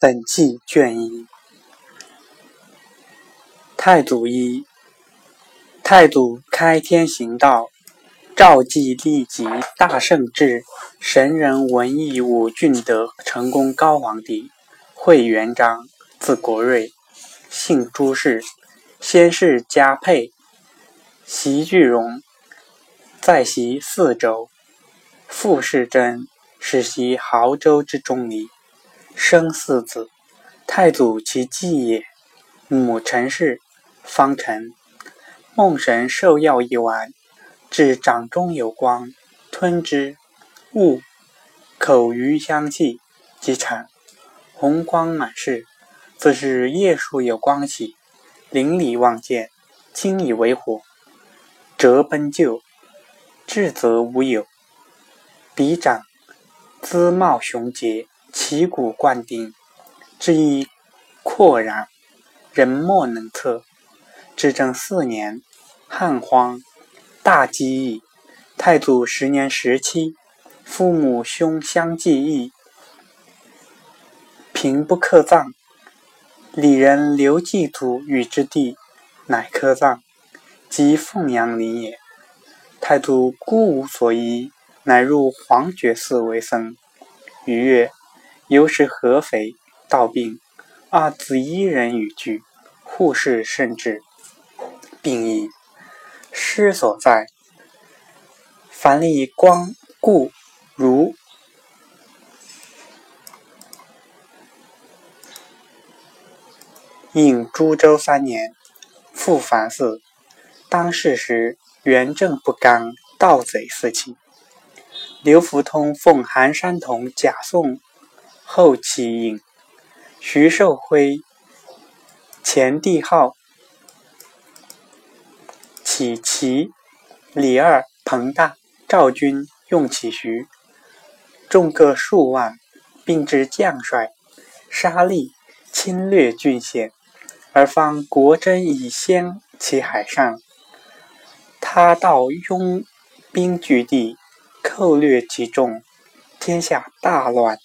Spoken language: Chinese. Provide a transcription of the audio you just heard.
本纪卷一。太祖一，太祖开天行道，诏祭立即大圣至神人文艺武俊德成功高皇帝，讳元璋，字国瑞，姓朱氏，先世家沛，袭巨荣，在袭泗州，父世真。始袭亳州之中里，生四子。太祖其继也。母陈氏，方陈。梦神授药一丸，至掌中有光，吞之，悟，口余香气，即产，红光满室。自是夜数有光起，邻里望见，惊以为火，折奔救，至则无有。彼长。姿貌雄杰，旗鼓贯丁，志意阔然，人莫能测。至正四年，汉荒，大饥疫。太祖十年十七，父母兄相继异，平不克葬。里人刘祭祖与之地，乃科葬，即凤阳陵也。太祖孤无所依。乃入黄觉寺为僧。余月，由是合肥，道病，二子一人与居，护士甚至，病矣。师所在，凡立光故如。应株洲三年，复凡寺。当世时，元政不刚，盗贼四起。刘福通奉韩山童假送后起引，徐寿辉前帝号起齐，李二、彭大、赵军用起徐，众各数万，并至将帅，杀戮侵略郡县，而方国真以先其海上，他道拥兵据地。寇掠其众，天下大乱。